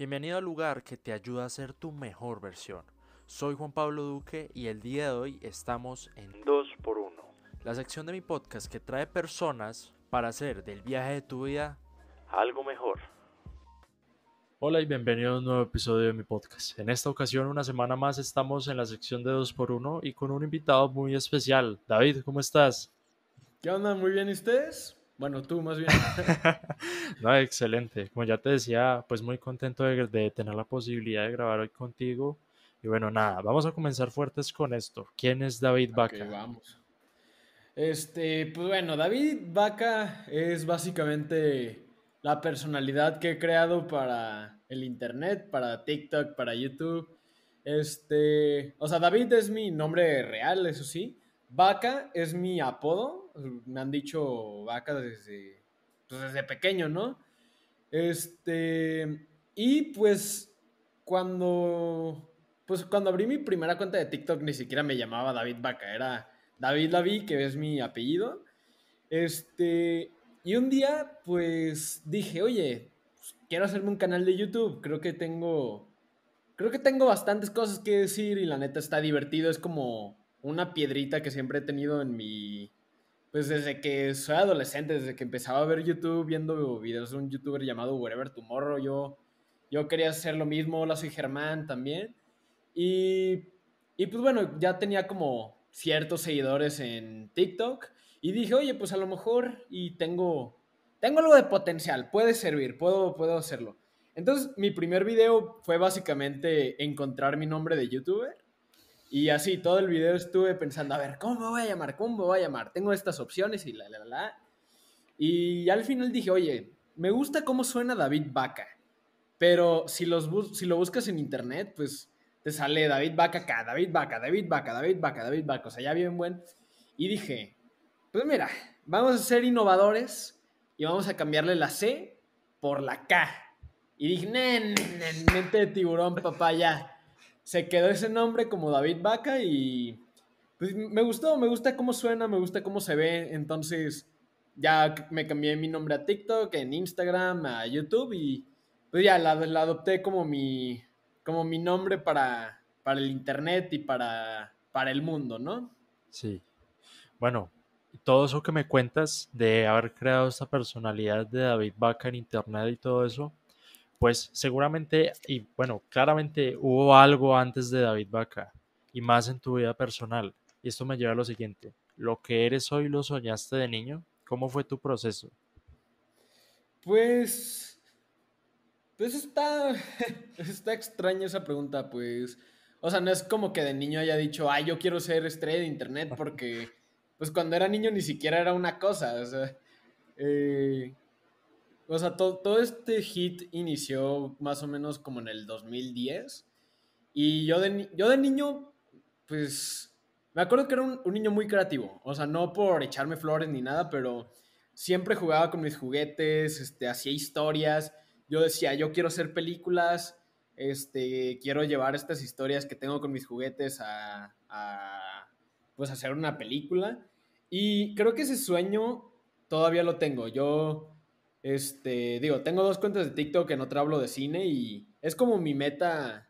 Bienvenido al lugar que te ayuda a ser tu mejor versión. Soy Juan Pablo Duque y el día de hoy estamos en 2x1, la sección de mi podcast que trae personas para hacer del viaje de tu vida algo mejor. Hola y bienvenido a un nuevo episodio de mi podcast. En esta ocasión, una semana más, estamos en la sección de 2x1 y con un invitado muy especial. David, ¿cómo estás? ¿Qué onda? Muy bien, ¿y ustedes? Bueno, tú más bien. no, excelente. Como ya te decía, pues muy contento de, tener la posibilidad de grabar hoy contigo. Y bueno, nada, vamos a comenzar fuertes con esto. ¿Quién es David Vaca? vamos. Este, pues bueno, David Vaca es básicamente la personalidad que he creado para el internet, para TikTok, para YouTube. Este, o sea, David es mi nombre real, eso sí. Vaca es mi apodo. Me han dicho vaca desde, pues, desde pequeño, ¿no? Este. Y pues cuando. Pues cuando abrí mi primera cuenta de TikTok ni siquiera me llamaba David Vaca, era David Lavi, que es mi apellido. Este. Y un día, pues dije, oye, pues, quiero hacerme un canal de YouTube. Creo que tengo. Creo que tengo bastantes cosas que decir y la neta está divertido. Es como una piedrita que siempre he tenido en mi... Pues desde que soy adolescente, desde que empezaba a ver YouTube, viendo videos de un youtuber llamado Wherever Tomorrow, yo, yo quería hacer lo mismo, hola soy Germán también. Y, y pues bueno, ya tenía como ciertos seguidores en TikTok y dije, oye, pues a lo mejor y tengo, tengo algo de potencial, puede servir, puedo, puedo hacerlo. Entonces mi primer video fue básicamente encontrar mi nombre de youtuber y así, todo el video estuve pensando, a ver, ¿cómo voy a llamar? ¿Cómo voy a llamar? Tengo estas opciones y la, la, la. Y al final dije, oye, me gusta cómo suena David Vaca. Pero si, los si lo buscas en internet, pues te sale David Vaca acá, David Vaca, David Vaca, David Vaca, David Vaca. O sea, ya bien buen. Y dije, pues mira, vamos a ser innovadores y vamos a cambiarle la C por la K. Y dije, nen, mente de tiburón, papá, ya se quedó ese nombre como David Vaca y pues, me gustó, me gusta cómo suena, me gusta cómo se ve, entonces ya me cambié mi nombre a TikTok, en Instagram, a YouTube y pues ya la, adopté como mi, como mi nombre para, para el Internet y para, para el mundo, ¿no? Sí. Bueno, todo eso que me cuentas de haber creado esta personalidad de David Vaca en Internet y todo eso, pues seguramente, y bueno, claramente hubo algo antes de David Vaca y más en tu vida personal. Y esto me lleva a lo siguiente, ¿lo que eres hoy lo soñaste de niño? ¿Cómo fue tu proceso? Pues, pues está, está extraña esa pregunta, pues, o sea, no es como que de niño haya dicho, ay, yo quiero ser estrella de internet, porque, pues cuando era niño ni siquiera era una cosa, o sea, eh, o sea, todo este hit inició más o menos como en el 2010. Y yo de, yo de niño, pues, me acuerdo que era un, niño muy creativo. O sea, no por echarme flores ni nada, pero siempre jugaba con mis juguetes, este, hacía historias. Yo decía, yo quiero hacer películas, este, quiero llevar estas historias que tengo con mis juguetes a, a pues, hacer una película. Y creo que ese sueño todavía lo tengo. Yo este, digo, tengo dos cuentas de TikTok, en otra hablo de cine y es como mi meta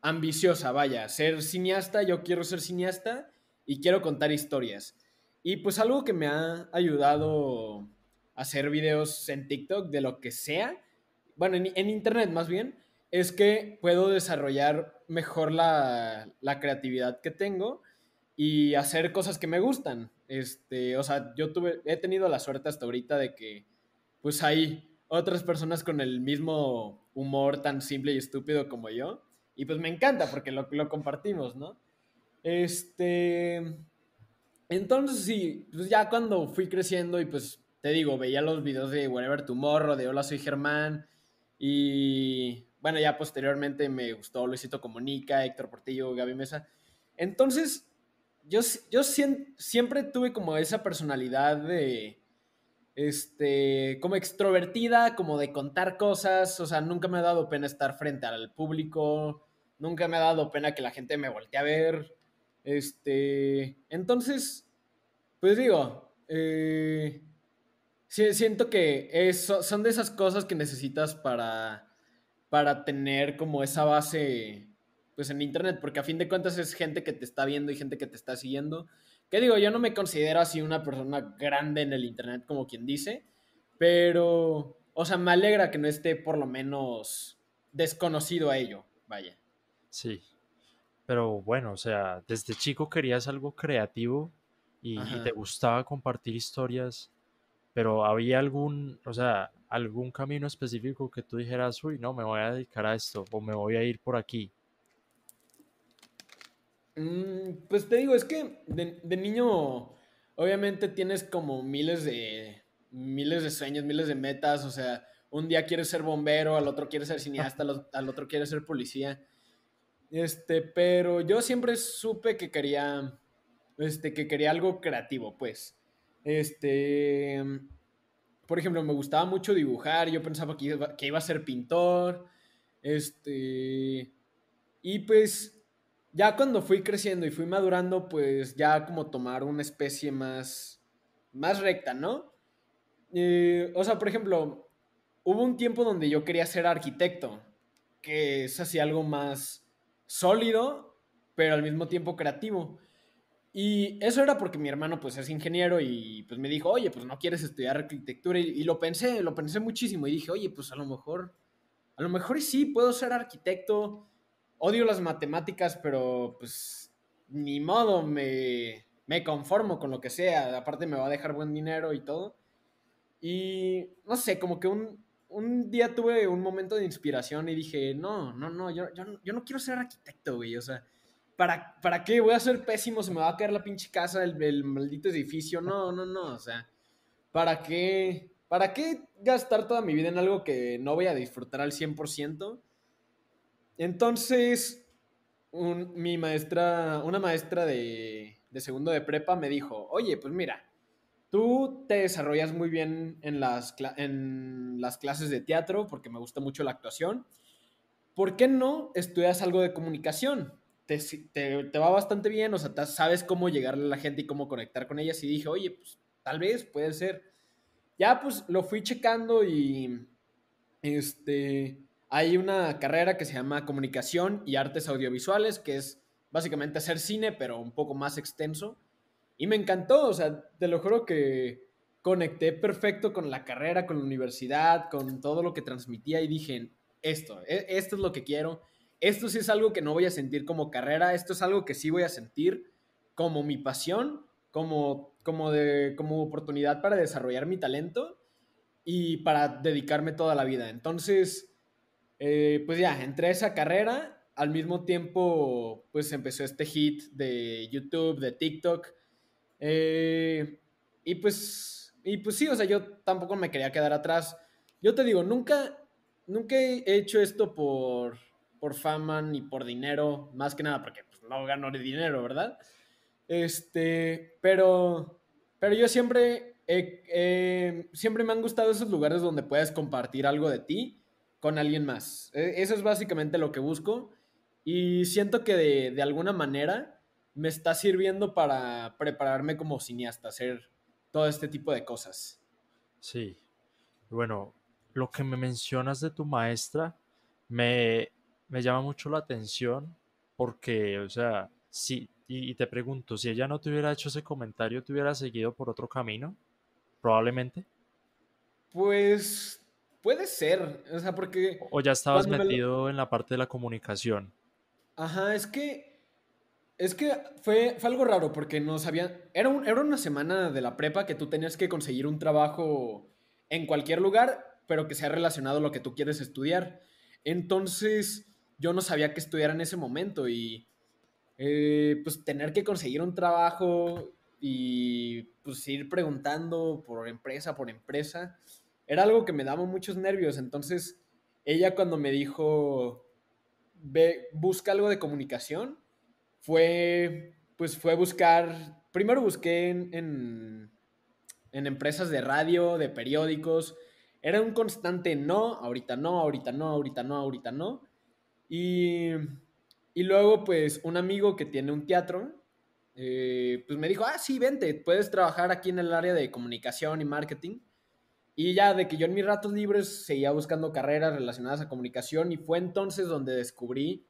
ambiciosa, vaya, ser cineasta, yo quiero ser cineasta y quiero contar historias. Y pues algo que me ha ayudado a hacer videos en TikTok de lo que sea, bueno, en, internet más bien, es que puedo desarrollar mejor la, la, creatividad que tengo y hacer cosas que me gustan. Este, o sea, yo tuve, he tenido la suerte hasta ahorita de que pues hay otras personas con el mismo humor tan simple y estúpido como yo. Y pues me encanta porque lo, lo compartimos, ¿no? Este. Entonces, sí, pues ya cuando fui creciendo y pues te digo, veía los videos de Whatever Tomorrow, de Hola, soy Germán. Y bueno, ya posteriormente me gustó Luisito Comunica, Héctor Portillo, Gaby Mesa. Entonces, yo, yo siempre tuve como esa personalidad de este, como extrovertida, como de contar cosas, o sea, nunca me ha dado pena estar frente al público, nunca me ha dado pena que la gente me voltee a ver, este, entonces, pues digo, eh, siento que son de esas cosas que necesitas para, para tener como esa base pues en internet, porque a fin de cuentas es gente que te está viendo y gente que te está siguiendo. Que digo, yo no me considero así una persona grande en el internet como quien dice, pero, o sea, me alegra que no esté por lo menos desconocido a ello, vaya. Sí, pero bueno, o sea, desde chico querías algo creativo y, y te gustaba compartir historias, pero había algún, o sea, algún camino específico que tú dijeras, uy, no, me voy a dedicar a esto o me voy a ir por aquí. Mm, pues te digo, es que de, niño, obviamente tienes como miles de, miles de sueños, miles de metas, o sea, un día quieres ser bombero, al otro quieres ser cineasta, al, otro quieres ser policía. Este, pero yo siempre supe que quería, este, que quería algo creativo, pues. Este, por ejemplo, me gustaba mucho dibujar, yo pensaba que iba, que iba a ser pintor, este, y pues ya cuando fui creciendo y fui madurando, pues ya como tomar una especie más, más recta, ¿no? Eh, o sea, por ejemplo, hubo un tiempo donde yo quería ser arquitecto, que es así algo más sólido, pero al mismo tiempo creativo. Y eso era porque mi hermano pues es ingeniero y pues me dijo, oye, pues no quieres estudiar arquitectura. Y, y, lo pensé, lo pensé muchísimo y dije, oye, pues a lo mejor, a lo mejor sí, puedo ser arquitecto odio las matemáticas, pero pues ni modo, me, me conformo con lo que sea. Aparte me va a dejar buen dinero y todo. Y no sé, como que un, un día tuve un momento de inspiración y dije, no, no, no, yo, yo, no quiero ser arquitecto, güey. O sea, ¿para, ¿para qué? Voy a ser pésimo, se me va a caer la pinche casa, el, el maldito edificio. No, no, no, o sea, ¿para qué? ¿Para qué gastar toda mi vida en algo que no voy a disfrutar al 100%? Entonces, mi maestra, una maestra de, segundo de prepa me dijo, oye, pues mira, tú te desarrollas muy bien en las, clases de teatro porque me gusta mucho la actuación. ¿Por qué no estudias algo de comunicación? Te, te, va bastante bien, o sea, sabes cómo llegarle a la gente y cómo conectar con ellas. Y dije, oye, pues tal vez puede ser. Ya pues lo fui checando y este hay una carrera que se llama Comunicación y Artes Audiovisuales, que es básicamente hacer cine, pero un poco más extenso. Y me encantó, o sea, te lo juro que conecté perfecto con la carrera, con la universidad, con todo lo que transmitía y dije, esto, e, esto es lo que quiero. Esto sí es algo que no voy a sentir como carrera, esto es algo que sí voy a sentir como mi pasión, como, como, de, como oportunidad para desarrollar mi talento y para dedicarme toda la vida. Entonces, eh, pues ya, entré a esa carrera. Al mismo tiempo, pues empezó este hit de YouTube, de TikTok. Eh, y pues, y pues sí, o sea, yo tampoco me quería quedar atrás. Yo te digo, nunca, nunca he hecho esto por, por fama ni por dinero, más que nada porque pues, no gano dinero, ¿verdad? Este, pero, pero yo siempre, siempre me han gustado esos lugares donde puedes compartir algo de ti con alguien más. E, eso es básicamente lo que busco y siento que de, alguna manera me está sirviendo para prepararme como cineasta, hacer todo este tipo de cosas. Sí. Bueno, lo que me mencionas de tu maestra me, llama mucho la atención porque, o sea, sí, y, y, te pregunto, si ella no te hubiera hecho ese comentario, ¿te hubiera seguido por otro camino? Probablemente. Pues Puede ser, o sea, porque... O ya estabas metido en la parte de la comunicación. Ajá, es que... Es que fue, fue algo raro porque no sabía... Era, era una semana de la prepa que tú tenías que conseguir un trabajo en cualquier lugar, pero que sea relacionado a lo que tú quieres estudiar. Entonces, yo no sabía qué estudiar en ese momento y... Eh, pues tener que conseguir un trabajo y pues ir preguntando por empresa por empresa era algo que me daba muchos nervios. Entonces, ella cuando me dijo, ve, busca algo de comunicación, fue, pues fue buscar, primero busqué en, en, empresas de radio, de periódicos, era un constante no, ahorita no, ahorita no, ahorita no, ahorita no. Y, y luego, pues, un amigo que tiene un teatro, eh, pues me dijo, ah, sí, vente, puedes trabajar aquí en el área de comunicación y marketing. Y ya de que yo en mis ratos libres seguía buscando carreras relacionadas a comunicación y fue entonces donde descubrí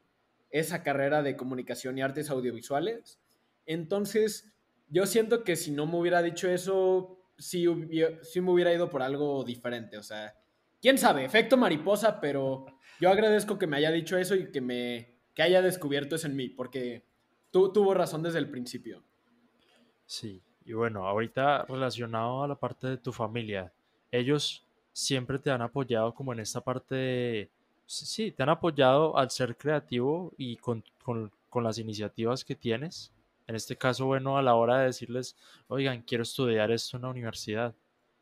esa carrera de comunicación y artes audiovisuales. Entonces, yo siento que si no me hubiera dicho eso, sí, sí me hubiera ido por algo diferente. O sea, quién sabe, efecto mariposa, pero yo agradezco que me haya dicho eso y que me que haya descubierto eso en mí, porque tú tuvo razón desde el principio. Sí, y bueno, ahorita relacionado a la parte de tu familia, ellos siempre te han apoyado como en esta parte de, sí, te han apoyado al ser creativo y con, con, con las iniciativas que tienes. En este caso, bueno, a la hora de decirles, oigan, quiero estudiar esto en la universidad.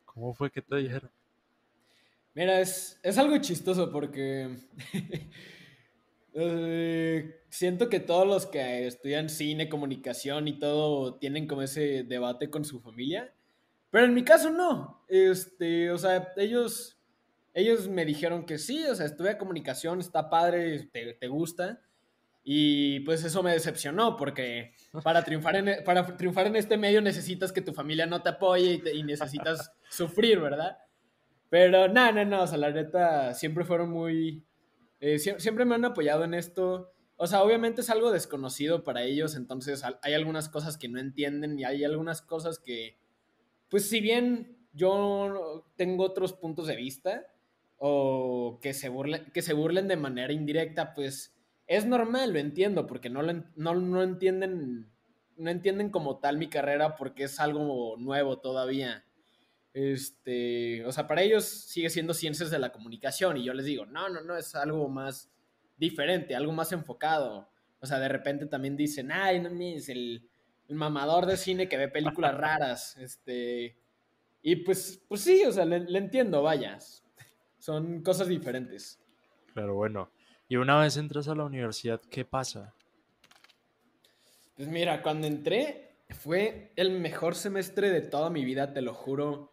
¿Cómo fue que te dijeron? Mira, es, es algo chistoso porque eh, siento que todos los que estudian cine, comunicación y todo tienen como ese debate con su familia. Pero en mi caso no. Este, o sea, ellos, ellos me dijeron que sí, o sea, estudia comunicación, está padre, te, te gusta. Y pues eso me decepcionó porque para triunfar en, e, para triunfar en este medio necesitas que tu familia no te apoye y, necesitas sufrir, ¿verdad? Pero no, no, no, o sea, la neta, siempre fueron muy... Eh, siempre me han apoyado en esto. O sea, obviamente es algo desconocido para ellos, entonces hay algunas cosas que no entienden y hay algunas cosas que, pues si bien yo tengo otros puntos de vista o que se burlen, que se burlen de manera indirecta, pues es normal, lo entiendo, porque no, lo, no, entienden, no entienden como tal mi carrera porque es algo nuevo todavía. Este, o sea, para ellos sigue siendo ciencias de la comunicación y yo les digo, no, no, no, es algo más diferente, algo más enfocado. O sea, de repente también dicen, ay, no es el, el mamador de cine que ve películas raras. Este, y pues, pues sí, o sea, le, le entiendo, vayas. Son cosas diferentes. Pero bueno, y una vez entras a la universidad, ¿qué pasa? Pues mira, cuando entré fue el mejor semestre de toda mi vida, te lo juro.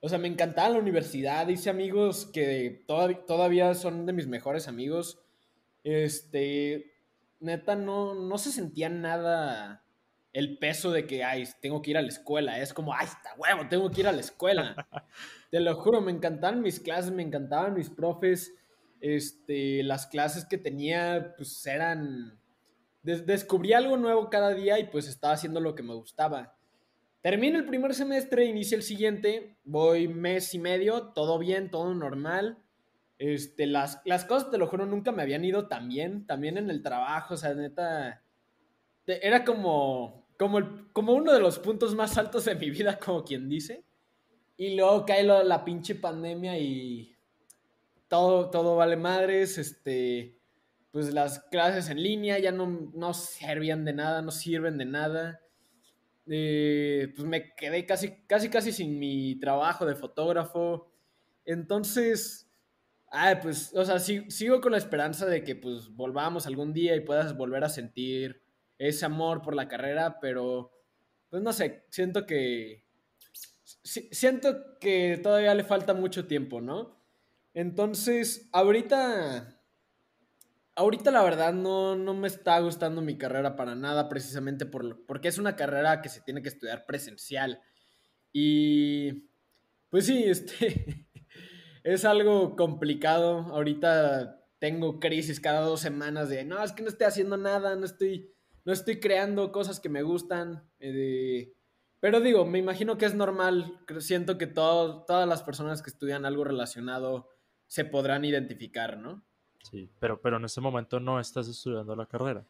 O sea, me encantaba la universidad, hice amigos que todavía son de mis mejores amigos. Este, neta, no, no se sentía nada el peso de que, ay, tengo que ir a la escuela. Es como, ay, está huevo, tengo que ir a la escuela. Te lo juro, me encantaban mis clases, me encantaban mis profes. Este, las clases que tenía, pues eran... descubrí algo nuevo cada día y pues estaba haciendo lo que me gustaba. Termino el primer semestre, inicio el siguiente, voy mes y medio, todo bien, todo normal. Este, las, las cosas, te lo juro, nunca me habían ido tan bien, también en el trabajo, o sea, neta, era como, como, como uno de los puntos más altos de mi vida, como quien dice. Y luego cae la pinche pandemia y todo, todo vale madres, este, pues las clases en línea ya no, no servían de nada, no sirven de nada. Eh, pues me quedé casi, casi, casi sin mi trabajo de fotógrafo. Entonces, ah, pues, o sea, sigo con la esperanza de que pues volvamos algún día y puedas volver a sentir ese amor por la carrera, pero pues no sé, siento que siento que todavía le falta mucho tiempo, ¿no? Entonces, ahorita, ahorita la verdad no, no me está gustando mi carrera para nada, precisamente por, porque es una carrera que se tiene que estudiar presencial. Y, pues sí, este, es algo complicado. Ahorita tengo crisis cada dos semanas de, no, es que no estoy haciendo nada, no estoy, no estoy creando cosas que me gustan. Eh, pero digo, me imagino que es normal. Siento que todas las personas que estudian algo relacionado se podrán identificar, ¿no? Sí, pero, pero en este momento no estás estudiando la carrera.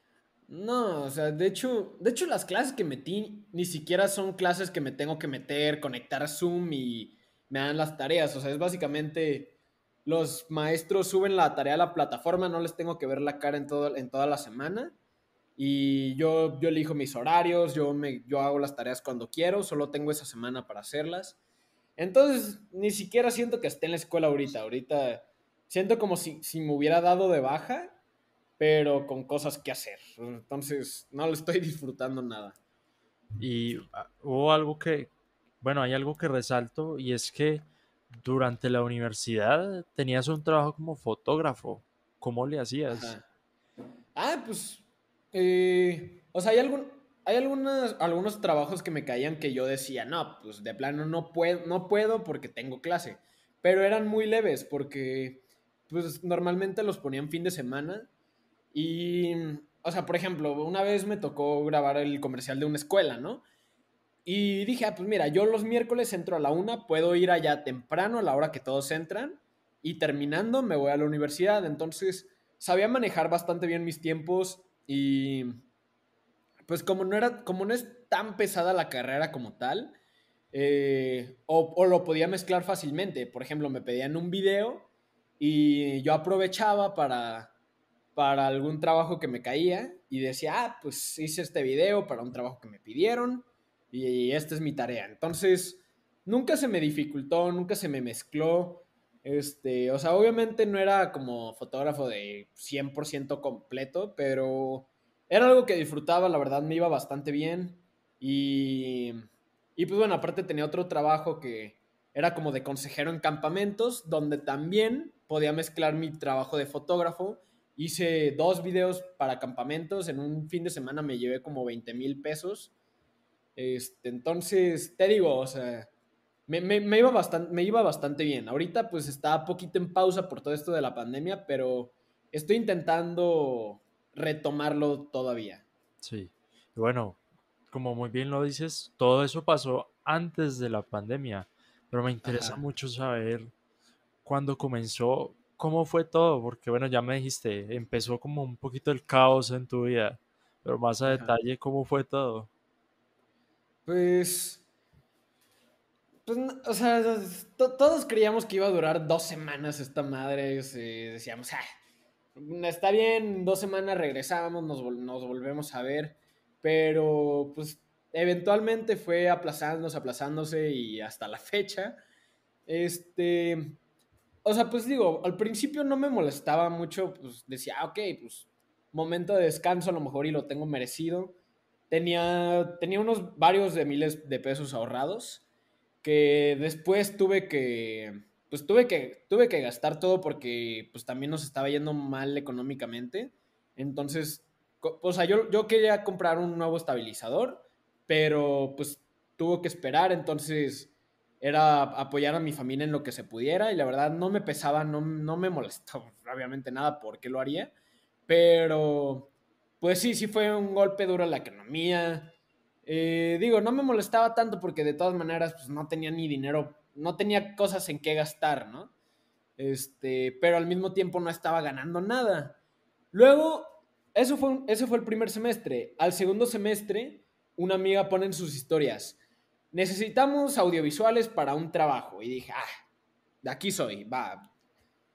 No, o sea, de hecho, de hecho las clases que metí ni siquiera son clases que me tengo que meter, conectar a Zoom y me dan las tareas. O sea, es básicamente los maestros suben la tarea a la plataforma, no les tengo que ver la cara en, todo, en toda la semana. Y yo, yo elijo mis horarios, yo, me, yo hago las tareas cuando quiero, solo tengo esa semana para hacerlas. Entonces, ni siquiera siento que esté en la escuela ahorita. Ahorita siento como si, me hubiera dado de baja, pero con cosas que hacer. Entonces, no lo estoy disfrutando nada. Y ah, hubo algo que, bueno, hay algo que resalto y es que durante la universidad tenías un trabajo como fotógrafo. ¿Cómo le hacías? Ah, pues, eh, o sea, hay algún, hay algunas, algunos trabajos que me caían que yo decía, no, pues de plano no puedo, no puedo porque tengo clase. pero eran muy leves porque pues normalmente los ponían fin de semana y, o sea, por ejemplo, una vez me tocó grabar el comercial de una escuela, ¿no? Y dije, ah, pues mira, yo los miércoles entro a la una, puedo ir allá temprano a la hora que todos entran y terminando me voy a la universidad. Entonces, sabía manejar bastante bien mis tiempos y pues como no era, como no es tan pesada la carrera como tal, eh, o, lo podía mezclar fácilmente. Por ejemplo, me pedían un video y yo aprovechaba para, para algún trabajo que me caía y decía, ah, pues hice este video para un trabajo que me pidieron y esta es mi tarea. Entonces, nunca se me dificultó, nunca se me mezcló. Este, o sea, obviamente no era como fotógrafo de 100% completo, pero era algo que disfrutaba, la verdad me iba bastante bien. Y, y pues bueno, aparte tenía otro trabajo que era como de consejero en campamentos, donde también podía mezclar mi trabajo de fotógrafo. Hice dos videos para campamentos, en un fin de semana me llevé como 20 mil pesos este, entonces, te digo, o sea, me, iba bastante, me iba bastante bien. Ahorita pues está poquito en pausa por todo esto de la pandemia, pero estoy intentando retomarlo todavía. Sí, bueno, como muy bien lo dices, todo eso pasó antes de la pandemia, pero me interesa mucho saber cuándo comenzó, cómo fue todo, porque bueno, ya me dijiste, empezó como un poquito el caos en tu vida, pero más a detalle, ¿cómo fue todo? Pues. Pues, o sea, todos creíamos que iba a durar dos semanas esta madre. decíamos, ah, está bien, dos semanas regresamos, nos, nos volvemos a ver. Pero, pues, eventualmente fue aplazándose, aplazándose y hasta la fecha. Este. O sea, pues digo, al principio no me molestaba mucho, pues decía, ah, ok, pues momento de descanso a lo mejor y lo tengo merecido tenía, tenía unos varios de miles de pesos ahorrados que después tuve que, pues tuve que, tuve que gastar todo porque pues también nos estaba yendo mal económicamente. Entonces, o sea, yo, yo quería comprar un nuevo estabilizador, pero pues tuvo que esperar, entonces era apoyar a mi familia en lo que se pudiera y la verdad no me pesaba, no, no me molestó obviamente nada porque lo haría, pero pues sí, sí fue un golpe duro a la economía. Eh, digo, no me molestaba tanto porque de todas maneras pues, no tenía ni dinero, no tenía cosas en qué gastar, ¿no? Este, pero al mismo tiempo no estaba ganando nada. Luego, eso fue, ese fue el primer semestre. Al segundo semestre, una amiga pone en sus historias, necesitamos audiovisuales para un trabajo. Y dije, ah, de aquí soy, va.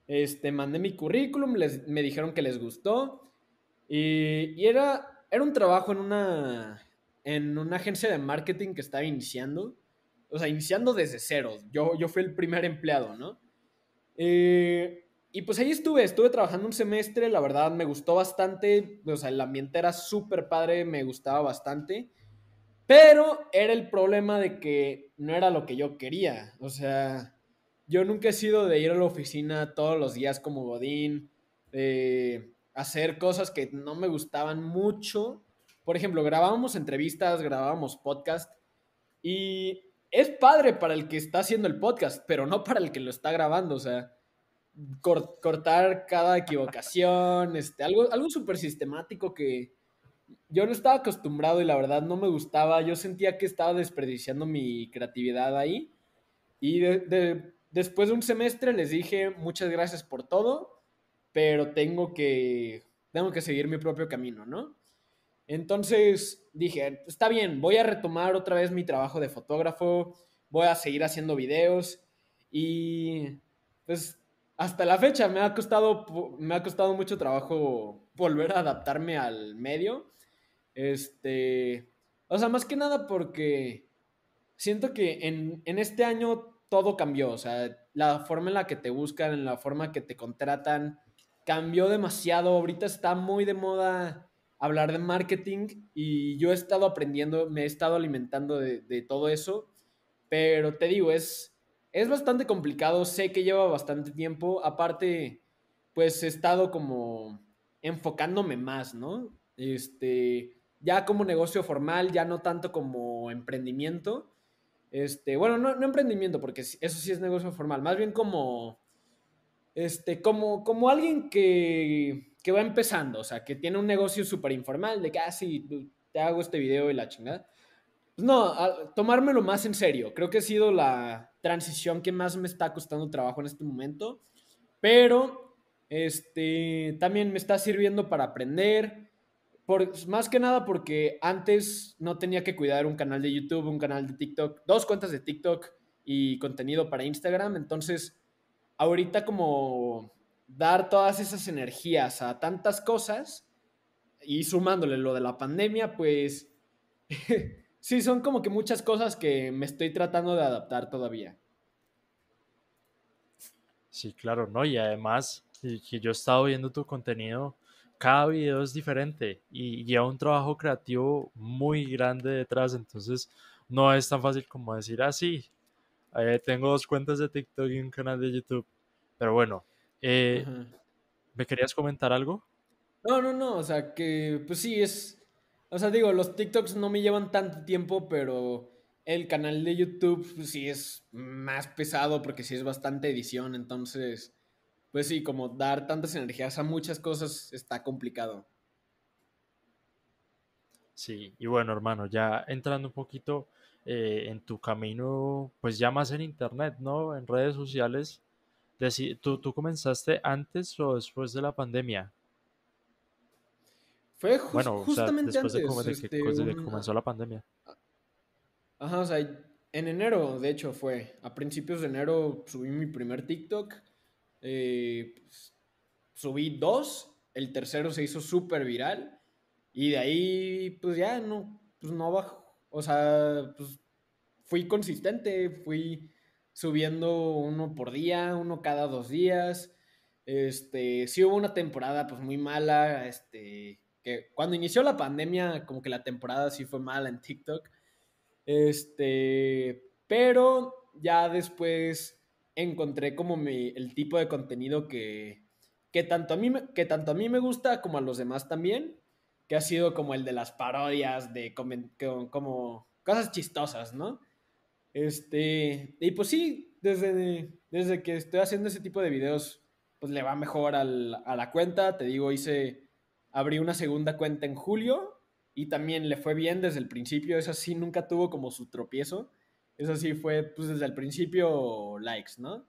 Este, mandé mi currículum, les, me dijeron que les gustó. Y, era, era un trabajo en una, en una agencia de marketing que estaba iniciando. O sea, iniciando desde cero. Yo, yo fui el primer empleado, ¿no? Eh, y pues ahí estuve, estuve trabajando un semestre, la verdad me gustó bastante, o sea, el ambiente era súper padre, me gustaba bastante, pero era el problema de que no era lo que yo quería, o sea, yo nunca he sido de ir a la oficina todos los días como Godín, eh, hacer cosas que no me gustaban mucho. Por ejemplo, grabábamos entrevistas, grabábamos podcast y es padre para el que está haciendo el podcast, pero no para el que lo está grabando. O sea, cortar cada equivocación, este, algo, algo súper sistemático que yo no estaba acostumbrado y la verdad no me gustaba. Yo sentía que estaba desperdiciando mi creatividad ahí. Y después de un semestre les dije muchas gracias por todo pero tengo que, tengo que seguir mi propio camino, ¿no? Entonces dije, está bien, voy a retomar otra vez mi trabajo de fotógrafo, voy a seguir haciendo videos y pues hasta la fecha me ha costado, me ha costado mucho trabajo volver a adaptarme al medio. Este, o sea, más que nada porque siento que en, en este año todo cambió, o sea, la forma en la que te buscan, en la forma que te contratan, cambió demasiado. Ahorita está muy de moda hablar de marketing y yo he estado aprendiendo, me he estado alimentando de, todo eso, pero te digo, es, es bastante complicado, sé que lleva bastante tiempo, aparte, pues he estado como enfocándome más, ¿no? Este, ya como negocio formal, ya no tanto como emprendimiento. Este, bueno, no, no emprendimiento, porque eso sí es negocio formal, más bien como, este, como, como alguien que, que va empezando, o sea, que tiene un negocio súper informal, de que, ah, te hago este video y la chingada. Pues no, tomármelo más en serio. Creo que ha sido la transición que más me está costando trabajo en este momento. Pero, este, también me está sirviendo para aprender. Por, más que nada porque antes no tenía que cuidar un canal de YouTube, un canal de TikTok, dos cuentas de TikTok y contenido para Instagram. Entonces, ahorita como dar todas esas energías a tantas cosas y sumándole lo de la pandemia, pues sí, son como que muchas cosas que me estoy tratando de adaptar todavía. Sí, claro, ¿no? Y además, que yo he estado viendo tu contenido, cada video es diferente y lleva un trabajo creativo muy grande detrás, entonces no es tan fácil como decir, ah, sí, eh, tengo dos cuentas de TikTok y un canal de YouTube. Pero bueno, eh, ¿me querías comentar algo? No, no, no, o sea que, pues sí, es, o sea, digo, los TikToks no me llevan tanto tiempo, pero el canal de YouTube pues, sí es más pesado porque sí es bastante edición, entonces, pues sí, como dar tantas energías a muchas cosas está complicado. Sí, y bueno, hermano, ya entrando un poquito eh, en tu camino, pues ya más en internet, ¿no? En redes sociales, ¿tú, ¿tú comenzaste antes o después de la pandemia? Fue justamente después De, que, este, comenzó la pandemia. Ajá, o sea, en enero, de hecho, fue. A principios de enero subí mi primer TikTok. Eh, pues, subí dos. El tercero se hizo súper viral. Y de ahí, pues ya no, pues no bajo. O sea, pues fui consistente. Fui subiendo uno por día, uno cada dos días. Este, sí hubo una temporada pues muy mala, este, que cuando inició la pandemia, como que la temporada sí fue mala en TikTok. Este, pero ya después encontré como mi, el tipo de contenido que, que, tanto a mí, que tanto a mí me gusta como a los demás también, que ha sido como el de las parodias, de como, cosas chistosas, ¿no? Este, y pues sí, desde, desde que estoy haciendo ese tipo de videos, pues le va mejor a la cuenta, te digo, hice abrí una segunda cuenta en julio y también le fue bien desde el principio. Esa sí nunca tuvo como su tropiezo. Eso sí fue pues desde el principio likes, ¿no?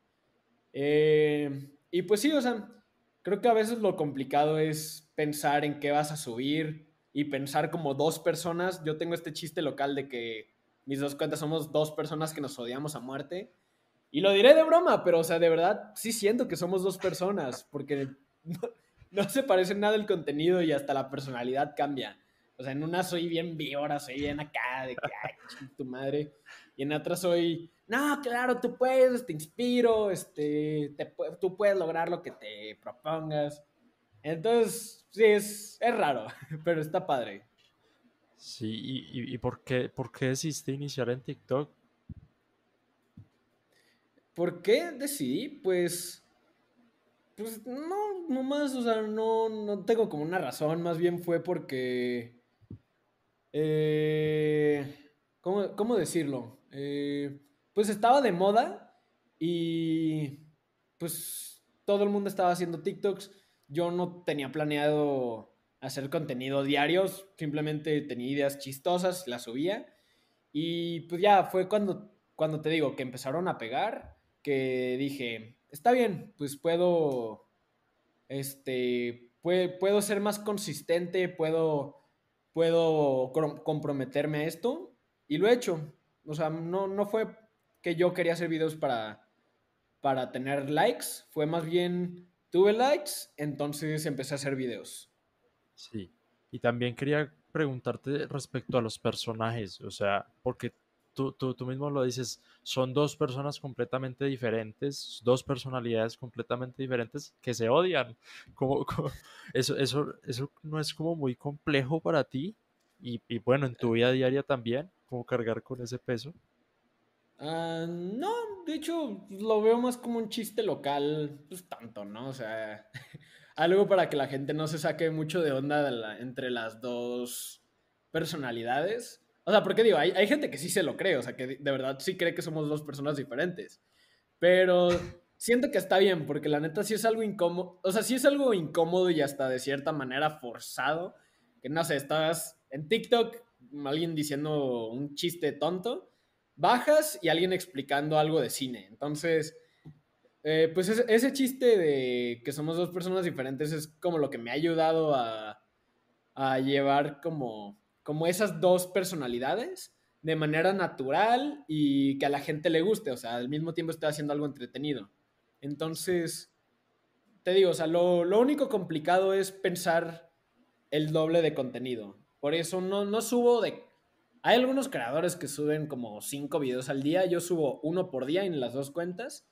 Eh, y pues sí, o sea, creo que a veces lo complicado es pensar en qué vas a subir y pensar como dos personas. Yo tengo este chiste local de que mis dos cuentas somos dos personas que nos odiamos a muerte. Y lo diré de broma, pero o sea, de verdad sí siento que somos dos personas, porque no se parece nada el contenido y hasta la personalidad cambia. O sea, en una soy bien víbora, soy bien acá, de que, ay, tu madre. Y en otra soy, no, claro, tú puedes, te inspiro, este, te, tú puedes lograr lo que te propongas. Entonces, sí, es, es raro, pero está padre. Sí, ¿y, y, por, qué, por qué decidiste iniciar en TikTok? ¿Por qué decidí? Pues pues no, no más, o sea, no, no tengo como una razón, más bien fue porque... Eh, ¿cómo, decirlo? Eh, pues estaba de moda y pues todo el mundo estaba haciendo TikToks. Yo no tenía planeado hacer contenido diarios, simplemente tenía ideas chistosas, las subía. Y pues ya fue cuando, cuando te digo que empezaron a pegar, que dije, está bien, pues puedo, este, puedo ser más consistente, puedo, puedo comprometerme a esto y lo he hecho. O sea, no, no fue que yo quería hacer videos para, para tener likes, fue más bien tuve likes, entonces empecé a hacer videos. Sí, y también quería preguntarte respecto a los personajes, o sea, porque tú, tú, mismo lo dices, son dos personas completamente diferentes, dos personalidades completamente diferentes que se odian. Como, eso, eso, eso no es como muy complejo para ti y, y, bueno, en tu vida diaria también, como cargar con ese peso. Ah, no, de hecho lo veo más como un chiste local, pues tanto, ¿no? O sea, algo para que la gente no se saque mucho de onda entre las dos personalidades O sea, porque digo, hay, hay gente que sí se lo cree, o sea, que de verdad sí cree que somos dos personas diferentes. Pero siento que está bien, porque la neta sí es algo incómodo, o sea, sí es algo incómodo y hasta de cierta manera forzado, que no sé, estás en TikTok, alguien diciendo un chiste tonto, bajas y alguien explicando algo de cine. Entonces, eh, pues ese, chiste de que somos dos personas diferentes es como lo que me ha ayudado a, llevar como, esas dos personalidades de manera natural y que a la gente le guste, o sea, al mismo tiempo estoy haciendo algo entretenido. Entonces, te digo, o sea, lo, único complicado es pensar el doble de contenido. Por eso no subo de... Hay algunos creadores que suben como cinco videos al día, yo subo uno por día en las dos cuentas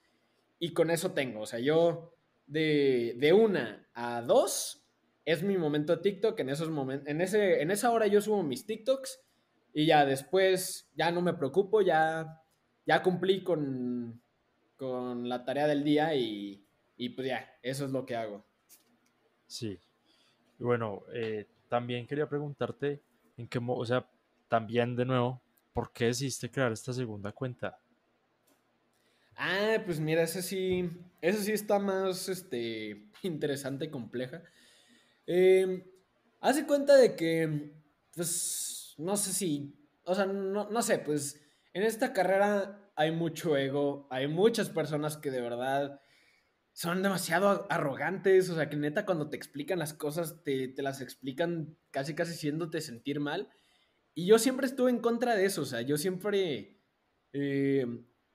y con eso tengo, o sea, yo de, de una a dos es mi momento TikTok, en esos momentos, en, ese, en esa hora yo subo mis TikToks y ya después, ya no me preocupo, ya, ya cumplí con, con la tarea del día y, y, pues ya, eso es lo que hago. Sí. Bueno, eh, también quería preguntarte en qué, o sea, también de nuevo, ¿por qué decidiste crear esta segunda cuenta? Ah, pues mira, esa sí, esa sí está más, este, interesante y compleja. Eh, hace cuenta de que, pues, no sé si, o sea, no, no sé, pues en esta carrera hay mucho ego, hay muchas personas que de verdad son demasiado arrogantes, o sea, que neta cuando te explican las cosas te, te las explican casi casi haciéndote sentir mal. Y yo siempre estuve en contra de eso, o sea, yo siempre, eh,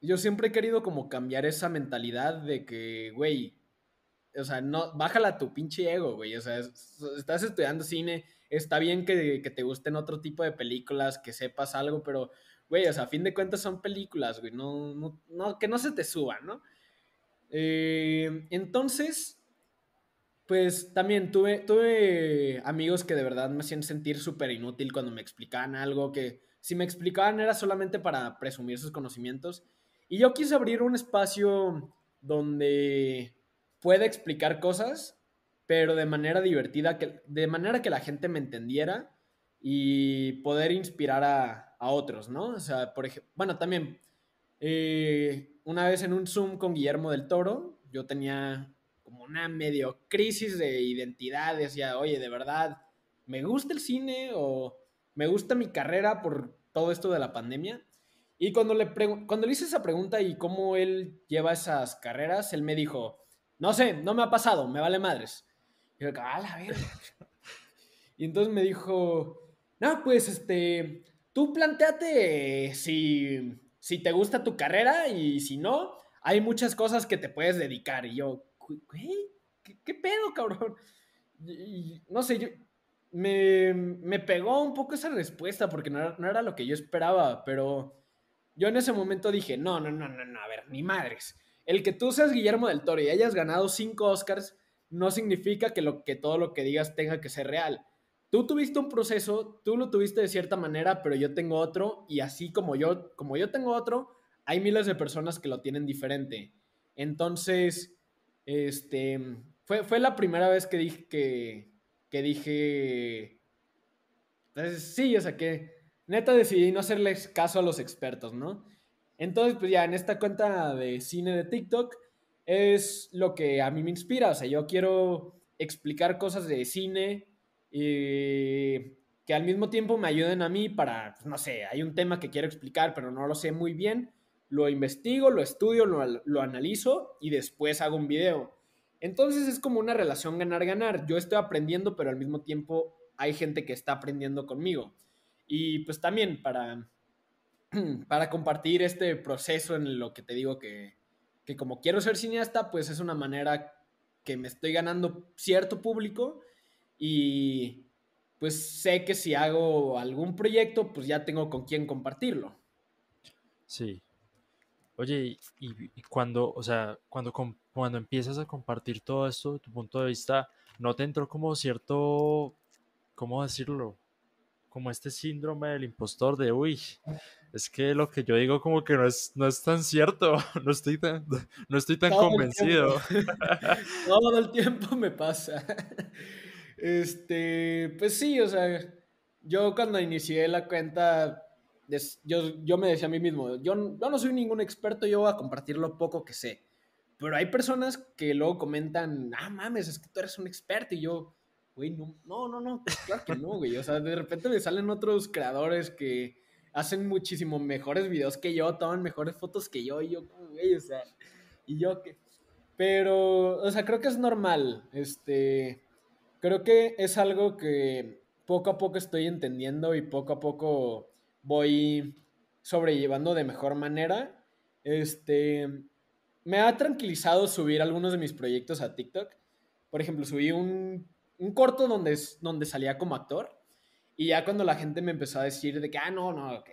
yo siempre he querido como cambiar esa mentalidad de que, güey, o sea, no, bájala tu pinche ego, güey, o sea, estás estudiando cine, está bien que, te gusten otro tipo de películas, que sepas algo, pero, güey, o sea, a fin de cuentas son películas, güey, no, no, que no se te suban, ¿no? Eh, entonces, pues también tuve, tuve amigos que de verdad me hacían sentir súper inútil cuando me explicaban algo, que si me explicaban era solamente para presumir sus conocimientos. Y yo quise abrir un espacio donde pueda explicar cosas pero de manera divertida, que, de manera que la gente me entendiera y poder inspirar a, a otros, ¿no? O sea, por ejemplo, bueno, también eh, una vez en un Zoom con Guillermo del Toro, yo tenía como una medio crisis de identidad, decía, oye, de verdad, ¿me gusta el cine o me gusta mi carrera por todo esto de la pandemia? Y cuando le, cuando le hice esa pregunta y cómo él lleva esas carreras, él me dijo, no sé, no me ha pasado, me vale madres. Y yo, ah, la Y entonces me dijo, no, pues este, tú planteate si, si te gusta tu carrera y si no, hay muchas cosas que te puedes dedicar. Y yo, ¿qué, qué pedo, cabrón? Y, no sé, yo, me, me, pegó un poco esa respuesta porque no era, no era, lo que yo esperaba, pero yo en ese momento dije, no, no, no, no, no, a ver, ni madres. El que tú seas Guillermo del Toro y hayas ganado cinco Oscars no significa que, lo, que todo lo que digas tenga que ser real. Tú tuviste un proceso, tú lo tuviste de cierta manera, pero yo tengo otro, y así como yo, como yo tengo otro, hay miles de personas que lo tienen diferente. Entonces, este, fue, fue la primera vez que dije que, que dije, pues, sí, o sea que neta decidí no hacerles caso a los expertos, ¿no? Entonces, pues ya en esta cuenta de cine de TikTok, es lo que a mí me inspira. O sea, yo quiero explicar cosas de cine y que al mismo tiempo me ayuden a mí para, pues, no sé, hay un tema que quiero explicar, pero no lo sé muy bien. Lo investigo, lo estudio, lo, lo analizo y después hago un video. Entonces es como una relación ganar-ganar. Yo estoy aprendiendo, pero al mismo tiempo hay gente que está aprendiendo conmigo. Y pues también para, para compartir este proceso en lo que te digo que, que como quiero ser cineasta, pues es una manera que me estoy ganando cierto público y pues sé que si hago algún proyecto, pues ya tengo con quién compartirlo. Sí. Oye, y, cuando, o sea, cuando, cuando empiezas a compartir todo esto, tu punto de vista, ¿no te entró como cierto, ¿cómo decirlo? Como este síndrome del impostor de, uy, es que lo que yo digo como que no es, no es tan cierto, no estoy tan, no estoy tan convencido. Todo el tiempo me pasa. Este, pues sí, o sea, yo cuando inicié la cuenta, yo, yo me decía a mí mismo, yo, yo no soy ningún experto, yo voy a compartir lo poco que sé. Pero hay personas que luego comentan, ah, mames, es que tú eres un experto. Y yo, güey, no, no, no, no, claro que no, güey. O sea, de repente me salen otros creadores que hacen muchísimo mejores videos que yo, toman mejores fotos que yo. Y yo, güey, o sea, y yo que... Pero, o sea, creo que es normal. Este, creo que es algo que poco a poco estoy entendiendo y poco a poco voy sobrellevando de mejor manera. Este, me ha tranquilizado subir algunos de mis proyectos a TikTok. Por ejemplo, subí un, corto donde, donde salía como actor. Y ya cuando la gente me empezó a decir de que, ah, no, no, ok,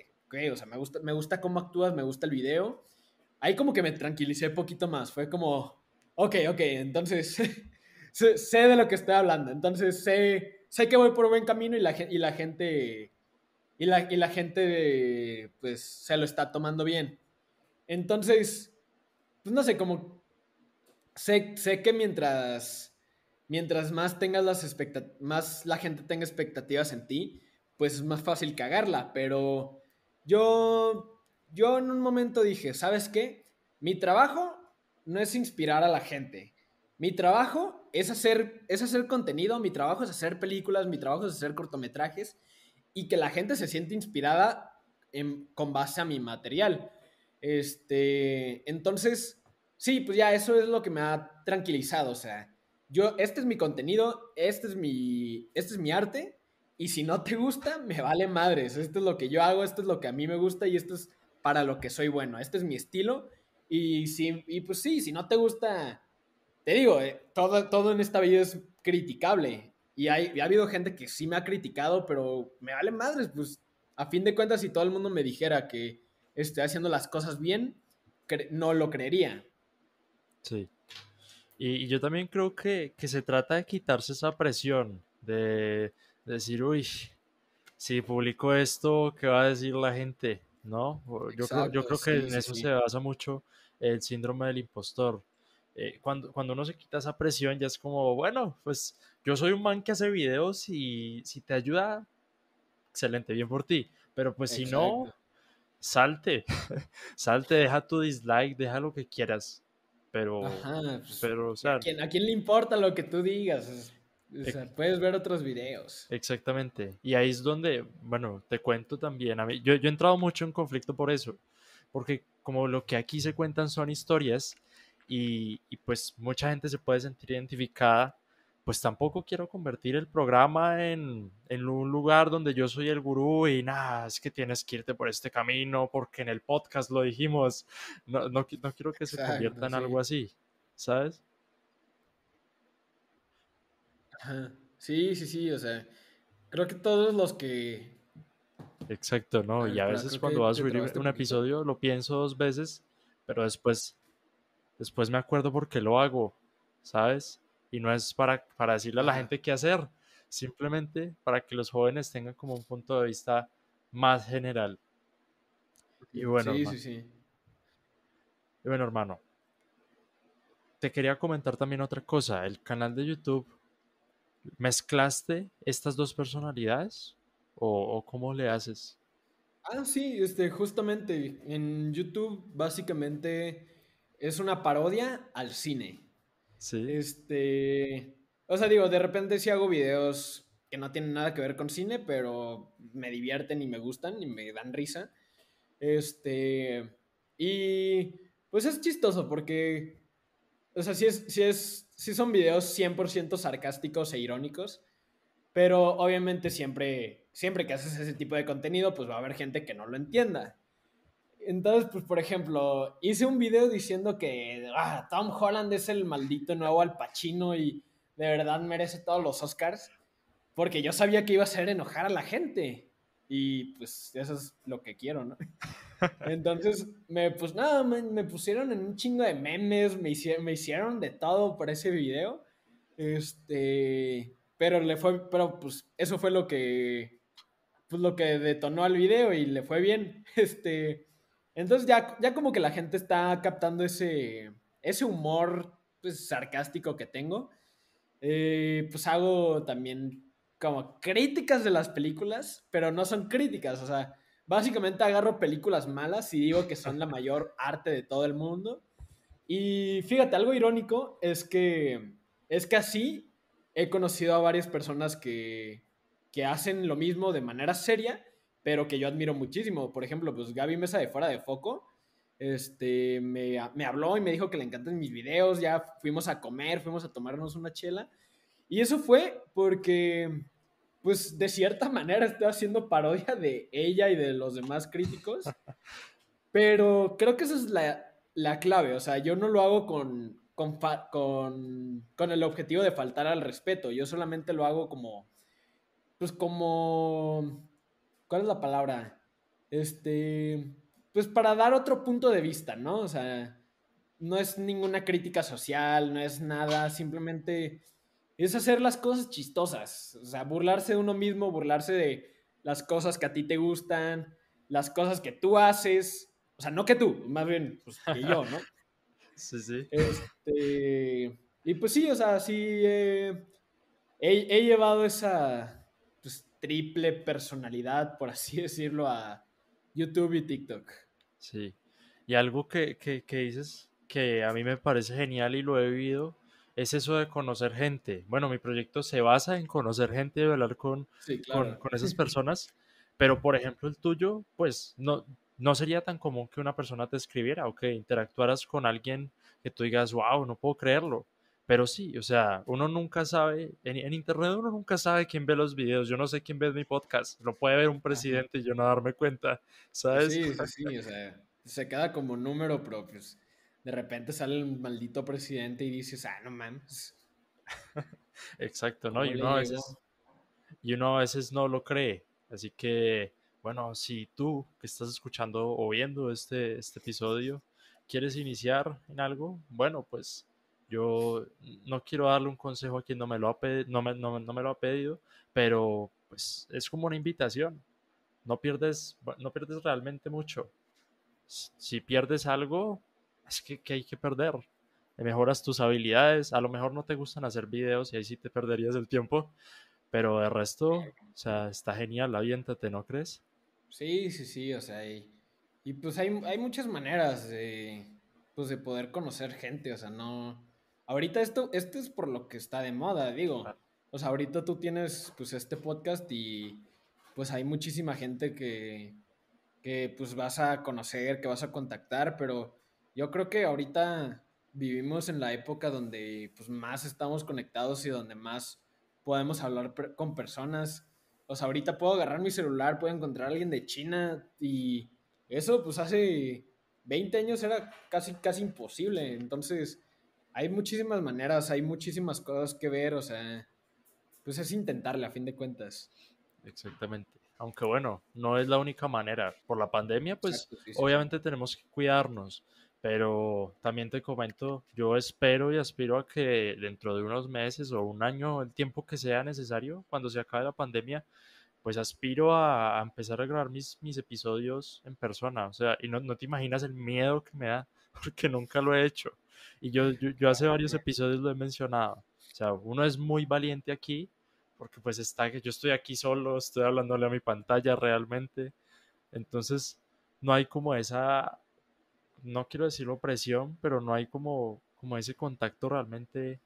o sea, me gusta, me gusta cómo actúas, me gusta el video. Ahí como que me tranquilicé un poquito más. Fue como, ok, ok, entonces sé, de lo que estoy hablando. Entonces sé, sé que voy por buen camino y la, y la gente y la, y la gente pues se lo está tomando bien. Entonces, pues no sé, como sé, sé que mientras, mientras más tengas las más la gente tenga expectativas en ti, pues es más fácil cagarla, pero yo, yo en un momento dije, ¿sabes qué? Mi trabajo no es inspirar a la gente. Mi trabajo es hacer, es hacer contenido, mi trabajo es hacer películas, mi trabajo es hacer cortometrajes y que la gente se siente inspirada con base a mi material. Este, entonces, sí, pues ya eso es lo que me ha tranquilizado. O sea, yo, este es mi contenido, este es mi, este es mi arte, y si no te gusta, me vale madres. Esto es lo que yo hago, esto es lo que a mí me gusta y esto es para lo que soy bueno. Este es mi estilo. Y, si, y pues sí, si no te gusta, te digo, eh, todo, todo en esta vida es criticable. Y, hay, ha habido gente que sí me ha criticado, pero me vale madres, pues a fin de cuentas, si todo el mundo me dijera que estoy haciendo las cosas bien, no lo creería. Sí. Y, yo también creo que, se trata de quitarse esa presión, de, decir, uy, si publico esto, ¿qué va a decir la gente? ¿No? Yo, creo, yo creo que en eso se basa mucho el síndrome del impostor. Eh, cuando, cuando uno se quita esa presión, ya es como, bueno, pues yo soy un man que hace videos y si te ayuda, excelente, bien por ti. Pero pues si no, salte, salte, deja tu dislike, deja lo que quieras. Pero, pues, pero o sea, ¿a quién, ¿a quién, le importa lo que tú digas? O sea, puedes ver otros videos. Exactamente. Y ahí es donde, bueno, te cuento también. A mí, yo, yo he entrado mucho en conflicto por eso. Porque como lo que aquí se cuentan son historias y, y pues mucha gente se puede sentir identificada pues tampoco quiero convertir el programa en, un lugar donde yo soy el gurú y nada, es que tienes que irte por este camino porque en el podcast lo dijimos. No, no, quiero que se convierta en algo así, ¿sabes? Sí, sí, sí, o sea, creo que todos los que... Exacto, ¿no? y a veces cuando vas a subir un episodio lo pienso dos veces, pero después, después me acuerdo por qué lo hago, ¿sabes? Y no es para, para decirle a la gente qué hacer, simplemente para que los jóvenes tengan como un punto de vista más general. Y bueno, sí, sí, sí. Y bueno, hermano, te quería comentar también otra cosa. El canal de YouTube, ¿mezclaste estas dos personalidades? ¿O, o cómo le haces? Ah, sí, este, justamente en YouTube básicamente es una parodia al cine. Sí. Este. O sea, digo, de repente sí hago videos que no tienen nada que ver con cine, pero me divierten y me gustan y me dan risa. Este. Y. Pues es chistoso porque. O sea, sí, es, sí, es, sí son videos 100% sarcásticos e irónicos. Pero obviamente siempre, siempre que haces ese tipo de contenido, pues va a haber gente que no lo entienda. Entonces, pues, por ejemplo, hice un video diciendo que ah, Tom Holland es el maldito nuevo Al Pacino y de verdad merece todos los Oscars, porque yo sabía que iba a hacer enojar a la gente. Y pues eso es lo que quiero, ¿no? Entonces, me, pues nada, me, pusieron en un chingo de memes, me hicieron, me hicieron de todo por ese video. Este, pero le fue, pero pues eso fue lo que, pues lo que detonó al video y le fue bien. Este, entonces ya, ya como que la gente está captando ese, ese humor pues, sarcástico que tengo. Eh, pues hago también como críticas de las películas, pero no son críticas, o sea, básicamente agarro películas malas y digo que son la mayor arte de todo el mundo. Y fíjate, algo irónico es que es que así he conocido a varias personas que, que hacen lo mismo de manera seria, pero que yo admiro muchísimo. Por ejemplo, pues Gaby Mesa de Fuera de Foco, este, me, me, habló y me dijo que le encantan mis videos, ya fuimos a comer, fuimos a tomarnos una chela. Y eso fue porque, pues, de cierta manera estoy haciendo parodia de ella y de los demás críticos. Pero creo que esa es la, la clave. O sea, yo no lo hago con, con, con, con, el objetivo de faltar al respeto. Yo solamente lo hago como, pues como, ¿cuál es la palabra? Este, pues para dar otro punto de vista, ¿no? O sea, no es ninguna crítica social, no es nada, simplemente es hacer las cosas chistosas. O sea, burlarse de uno mismo, burlarse de las cosas que a ti te gustan, las cosas que tú haces. O sea, no que tú, más bien pues, que yo, ¿no? Sí, sí. Este, y pues sí, o sea, sí he, he, llevado esa triple personalidad, por así decirlo, a YouTube y TikTok. Sí. Y algo que, que, que dices que a mí me parece genial y lo he vivido es eso de conocer gente. Bueno, mi proyecto se basa en conocer gente y hablar con, con, con, esas personas, pero por ejemplo el tuyo, pues no, no sería tan común que una persona te escribiera o que interactuaras con alguien que tú digas, wow, no puedo creerlo. Pero sí, o sea, uno nunca sabe, en, internet uno nunca sabe quién ve los videos. Yo no sé quién ve mi podcast. Lo puede ver un presidente y yo no darme cuenta, ¿sabes? Sí, sí, sí, o sea, se queda como número, pero pues de repente sale el maldito presidente y dices, ah, no mames. Exacto, ¿no? Y uno, a veces, y uno a veces no lo cree. Así que bueno, si tú que estás escuchando o viendo este, este episodio quieres iniciar en algo, bueno, pues yo no quiero darle un consejo a quien no me lo ha, no me, no, me lo ha pedido, pero pues es como una invitación. No pierdes, no pierdes realmente mucho. Si pierdes algo, es que, que hay que perder. Mejoras tus habilidades. A lo mejor no te gustan hacer videos y ahí sí te perderías el tiempo. Pero de resto, o sea, está genial, aviéntate, ¿no crees? Sí, sí, sí, o sea, y, y pues hay, hay, muchas maneras de, pues de poder conocer gente, o sea, no... Ahorita esto, esto es por lo que está de moda, digo. O sea, ahorita tú tienes pues este podcast y pues hay muchísima gente que, que pues vas a conocer, que vas a contactar, pero yo creo que ahorita vivimos en la época donde pues más estamos conectados y donde más podemos hablar con personas o sea, ahorita puedo agarrar mi celular, puedo encontrar a alguien de China y eso pues hace 20 años era casi, casi imposible. Entonces, hay muchísimas maneras, hay muchísimas cosas que ver, o sea, pues es intentarle a fin de cuentas. Exactamente. Aunque bueno, no es la única manera. Por la pandemia, pues obviamente tenemos que cuidarnos. Pero también te comento, yo espero y aspiro a que dentro de unos meses o un año, el tiempo que sea necesario, cuando se acabe la pandemia, pues aspiro a, empezar a grabar mis, mis episodios en persona. O sea, y no, no, te imaginas el miedo que me da, porque nunca lo he hecho. Y yo, yo, yo hace varios episodios lo he mencionado. O sea, uno es muy valiente aquí, porque pues está que yo estoy aquí solo, estoy hablándole a mi pantalla realmente. Entonces, no hay como esa no quiero decirlo presión, pero no hay como, como ese contacto realmente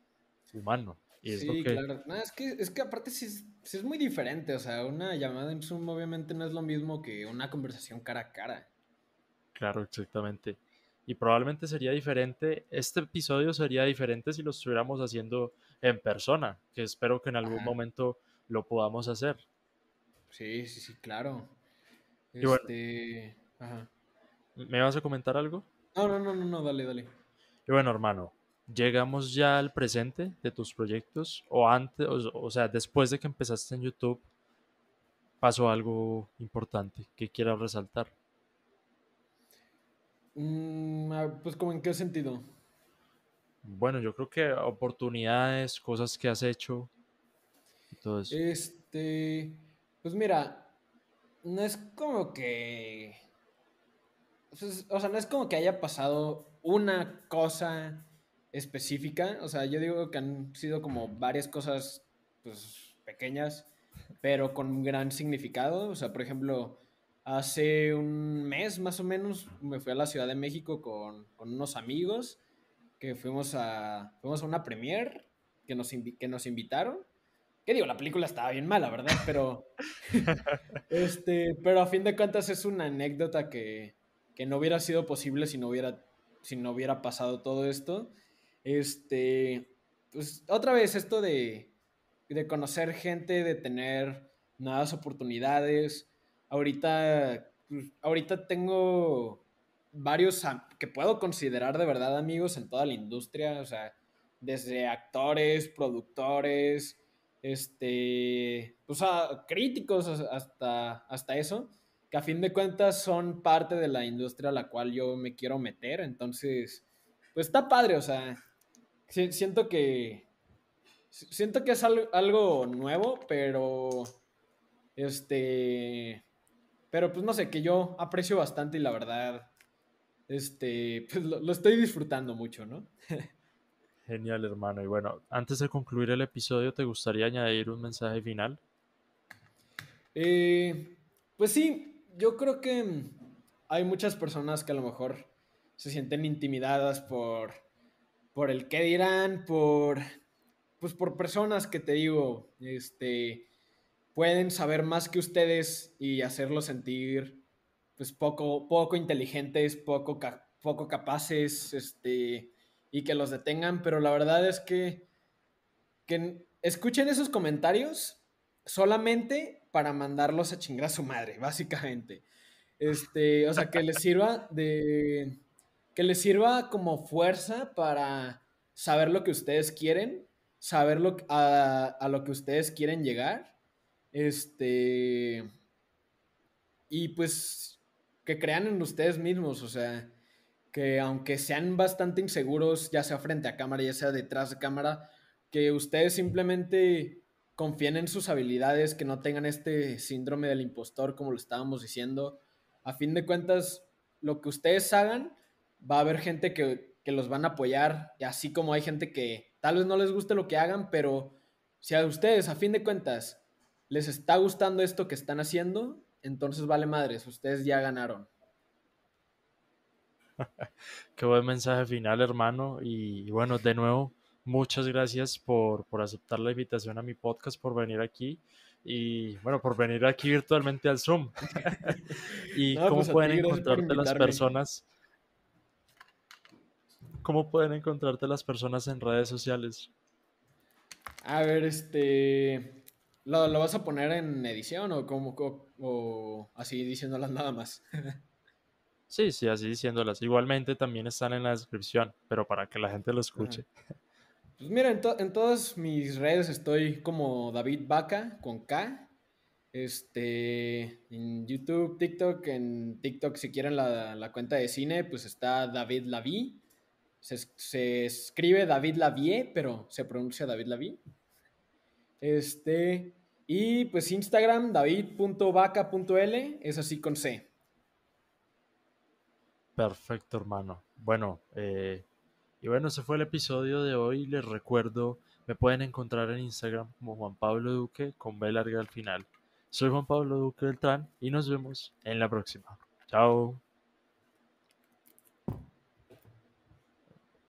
humano. Y es sí, claro. es, que, es que aparte sí es, es, muy diferente. O sea, una llamada en Zoom obviamente no es lo mismo que una conversación cara a cara. Claro, exactamente. Y probablemente sería diferente, este episodio sería diferente si lo estuviéramos haciendo en persona, que espero que en algún momento lo podamos hacer. Sí, sí, sí, claro. Este... Ajá. ¿Me vas a comentar algo? No, no, no, no, no, dale, dale. Y bueno, hermano, llegamos ya al presente de tus proyectos o antes, o, sea, después de que empezaste en YouTube, pasó algo importante que quieras resaltar. Mm, pues como en qué sentido? Bueno, yo creo que oportunidades, cosas que has hecho eso. Este, pues mira, no es como que pues, o sea, no es como que haya pasado una cosa específica. O sea, yo digo que han sido como varias cosas pues, pequeñas, pero con un gran significado. O sea, por ejemplo, Hace un mes más o menos me fui a la Ciudad de México con, con unos amigos que fuimos a, fuimos a una premiere que nos, que nos invitaron. Que digo, la película estaba bien mala, ¿verdad? Pero, este, pero a fin de cuentas es una anécdota que, que no hubiera sido posible si no hubiera, si no hubiera pasado todo esto. Este, pues otra vez esto de, de conocer gente, de tener nuevas oportunidades. Ahorita, pues, ahorita tengo varios que puedo considerar de verdad amigos en toda la industria, o sea, desde actores, productores, este, pues críticos hasta, hasta eso, que a fin de cuentas son parte de la industria a la cual yo me quiero meter, entonces, pues está padre, o sea, siento que, siento que es algo nuevo, pero, este, pero pues no sé, que yo aprecio bastante y la verdad, este, pues lo, estoy disfrutando mucho, ¿no? Genial, hermano. Y bueno, antes de concluir el episodio, ¿te gustaría añadir un mensaje final? Eh, pues sí, yo creo que hay muchas personas que a lo mejor se sienten intimidadas por, por el qué dirán, por, pues por personas que te digo, este, pueden saber más que ustedes y hacerlos sentir pues poco, poco inteligentes, poco, poco capaces, este, y que los detengan, pero la verdad es que, que escuchen esos comentarios solamente para mandarlos a chingar a su madre, básicamente. Este, o sea, que les sirva de, que les sirva como fuerza para saber lo que ustedes quieren, saber lo, a, a lo que ustedes quieren llegar, este, y pues que crean en ustedes mismos, o sea, que aunque sean bastante inseguros, ya sea frente a cámara, ya sea detrás de cámara, que ustedes simplemente confíen en sus habilidades, que no tengan este síndrome del impostor, como lo estábamos diciendo. A fin de cuentas, lo que ustedes hagan, va a haber gente que, que los van a apoyar, y así como hay gente que tal vez no les guste lo que hagan, pero si a ustedes, a fin de cuentas, les está gustando esto que están haciendo, entonces vale madres, ustedes ya ganaron. Qué buen mensaje final, hermano. Y bueno, de nuevo, muchas gracias por, aceptar la invitación a mi podcast, por venir aquí y bueno, por venir aquí virtualmente al Zoom. y cómo pues pueden encontrarte las personas. ¿Cómo pueden encontrarte las personas en redes sociales? A ver, este. ¿Lo, vas a poner en edición o como o así diciéndolas nada más? sí, sí, así diciéndolas. Igualmente también están en la descripción, pero para que la gente lo escuche. Pues mira, en, todas mis redes estoy como David Vaca con K. Este, en YouTube, TikTok, en TikTok si quieren la, cuenta de cine, pues está David Laví. Se, se, escribe David Lavie, pero se pronuncia David Laví. Este, y pues Instagram, david.vaca.l, es así con C. Perfecto, hermano. Bueno, eh, y bueno, ese fue el episodio de hoy. Les recuerdo, me pueden encontrar en Instagram como Juan Pablo Duque con B larga al final. Soy Juan Pablo Duque Beltrán y nos vemos en la próxima. Chao.